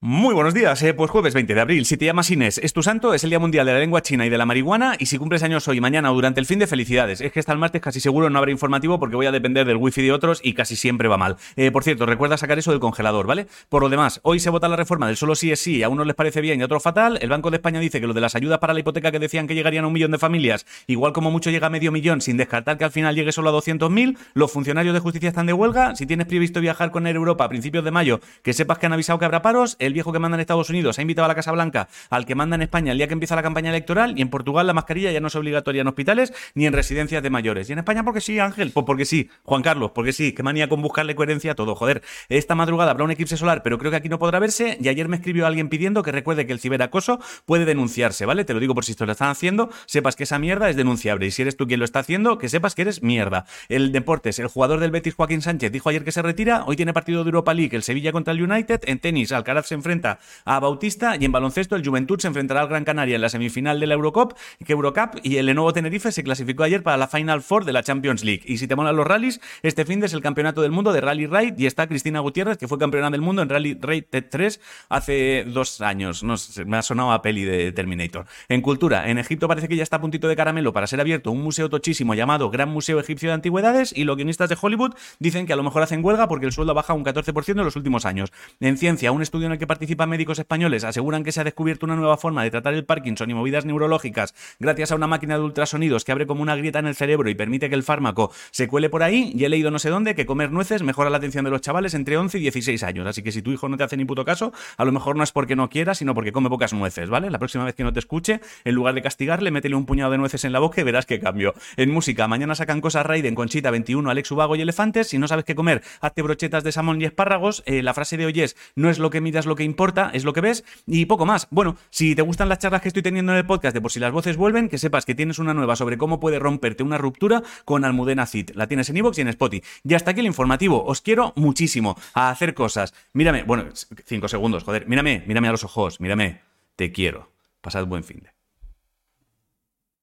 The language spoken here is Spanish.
Muy buenos días, eh, pues jueves 20 de abril. Si te llamas Inés, es tu santo, es el Día Mundial de la Lengua China y de la Marihuana. Y si cumples años hoy, mañana o durante el fin de felicidades. Es que hasta el martes casi seguro no habrá informativo porque voy a depender del wifi de otros y casi siempre va mal. Eh, por cierto, recuerda sacar eso del congelador, ¿vale? Por lo demás, hoy se vota la reforma del solo sí es sí, a unos les parece bien y a otros fatal. El Banco de España dice que lo de las ayudas para la hipoteca que decían que llegarían a un millón de familias, igual como mucho llega a medio millón, sin descartar que al final llegue solo a 200.000. Los funcionarios de justicia están de huelga. Si tienes previsto viajar con Air Europa a principios de mayo, que sepas que han avisado que habrá paros. El viejo que manda en Estados Unidos ha invitado a la Casa Blanca al que manda en España el día que empieza la campaña electoral y en Portugal la mascarilla ya no es obligatoria en hospitales ni en residencias de mayores. Y en España porque sí, Ángel, pues porque sí. Juan Carlos, porque sí. Qué manía con buscarle coherencia a todo. Joder, esta madrugada habrá un eclipse solar, pero creo que aquí no podrá verse. Y ayer me escribió alguien pidiendo que recuerde que el ciberacoso puede denunciarse, ¿vale? Te lo digo por si esto lo están haciendo, sepas que esa mierda es denunciable. Y si eres tú quien lo está haciendo, que sepas que eres mierda. El Deportes, el jugador del Betis Joaquín Sánchez dijo ayer que se retira. Hoy tiene partido de Europa League, el Sevilla contra el United. En tenis, Alcaraz se enfrenta a Bautista y en baloncesto, el Juventud se enfrentará al Gran Canaria en la semifinal de la Eurocup, que Eurocup y el Lenovo Tenerife se clasificó ayer para la Final Four de la Champions League. Y si te molan los rallies, este fin de es el campeonato del mundo de Rally Raid y está Cristina Gutiérrez, que fue campeona del mundo en Rally Raid 3 hace dos años. No sé, me ha sonado a peli de Terminator. En cultura, en Egipto parece que ya está a puntito de caramelo para ser abierto un museo tochísimo llamado Gran Museo Egipcio de Antigüedades y los guionistas de Hollywood dicen que a lo mejor hacen huelga porque el sueldo baja un 14% en los últimos años. En ciencia, un estudio en el que participan médicos españoles aseguran que se ha descubierto una nueva forma de tratar el Parkinson y movidas neurológicas gracias a una máquina de ultrasonidos que abre como una grieta en el cerebro y permite que el fármaco se cuele por ahí. Y he leído no sé dónde que comer nueces mejora la atención de los chavales entre 11 y 16 años. Así que si tu hijo no te hace ni puto caso, a lo mejor no es porque no quiera, sino porque come pocas nueces, ¿vale? La próxima vez que no te escuche, en lugar de castigarle, métele un puñado de nueces en la boca y verás que cambio. En música, mañana sacan cosas Raiden, Conchita 21, Alex Ubago y Elefantes. Si no sabes qué comer, hazte brochetas de salmón y espárragos. Eh, la frase de hoy es, no es lo que miras lo que importa, es lo que ves. Y poco más. Bueno, si te gustan las charlas que estoy teniendo en el podcast de por si las voces vuelven, que sepas que tienes una nueva sobre cómo puede romperte una ruptura con Almudena Cid. La tienes en iVoox y en Spotify. Y hasta aquí el informativo. Os quiero muchísimo a hacer cosas. Mírame, bueno, cinco segundos, joder. Mírame, mírame a los ojos, mírame. Te quiero. Pasad buen fin de.